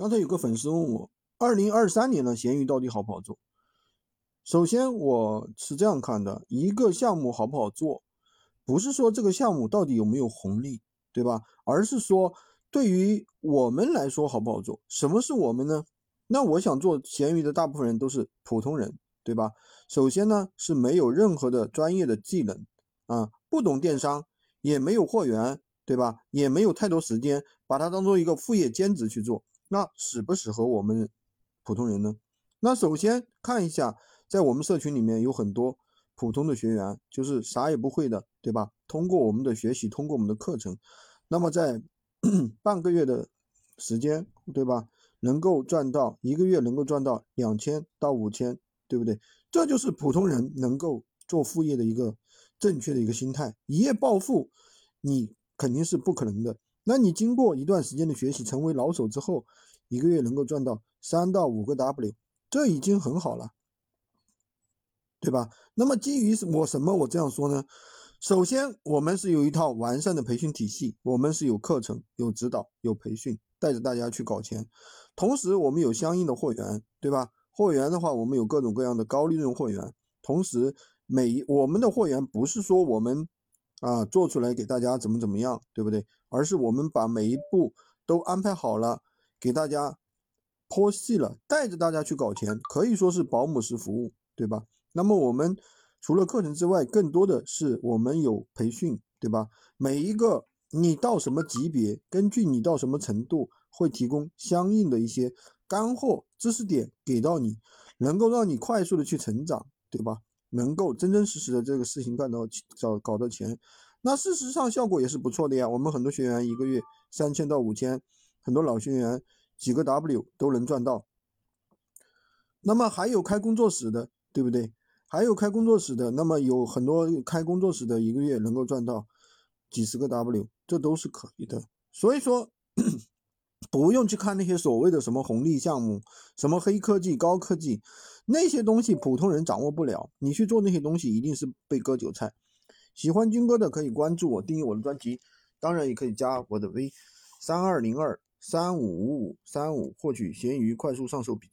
刚才有个粉丝问我，二零二三年的闲鱼到底好不好做？首先我是这样看的，一个项目好不好做，不是说这个项目到底有没有红利，对吧？而是说对于我们来说好不好做？什么是我们呢？那我想做闲鱼的大部分人都是普通人，对吧？首先呢是没有任何的专业的技能啊，不懂电商，也没有货源，对吧？也没有太多时间，把它当做一个副业兼职去做。那适不适合我们普通人呢？那首先看一下，在我们社群里面有很多普通的学员，就是啥也不会的，对吧？通过我们的学习，通过我们的课程，那么在 半个月的时间，对吧？能够赚到一个月能够赚到两千到五千，对不对？这就是普通人能够做副业的一个正确的一个心态。一夜暴富，你肯定是不可能的。那你经过一段时间的学习，成为老手之后，一个月能够赚到三到五个 W，这已经很好了，对吧？那么基于我什么我这样说呢？首先，我们是有一套完善的培训体系，我们是有课程、有指导、有培训，带着大家去搞钱。同时，我们有相应的货源，对吧？货源的话，我们有各种各样的高利润货源。同时，每我们的货源不是说我们。啊，做出来给大家怎么怎么样，对不对？而是我们把每一步都安排好了，给大家剖析了，带着大家去搞钱，可以说是保姆式服务，对吧？那么我们除了课程之外，更多的是我们有培训，对吧？每一个你到什么级别，根据你到什么程度，会提供相应的一些干货知识点给到你，能够让你快速的去成长，对吧？能够真真实实的这个事情干到找搞到钱，那事实上效果也是不错的呀。我们很多学员一个月三千到五千，很多老学员几个 W 都能赚到。那么还有开工作室的，对不对？还有开工作室的，那么有很多开工作室的一个月能够赚到几十个 W，这都是可以的。所以说。不用去看那些所谓的什么红利项目，什么黑科技、高科技，那些东西普通人掌握不了。你去做那些东西，一定是被割韭菜。喜欢军哥的可以关注我，订阅我的专辑，当然也可以加我的微三二零二三五五五三五，获取闲鱼快速上手笔。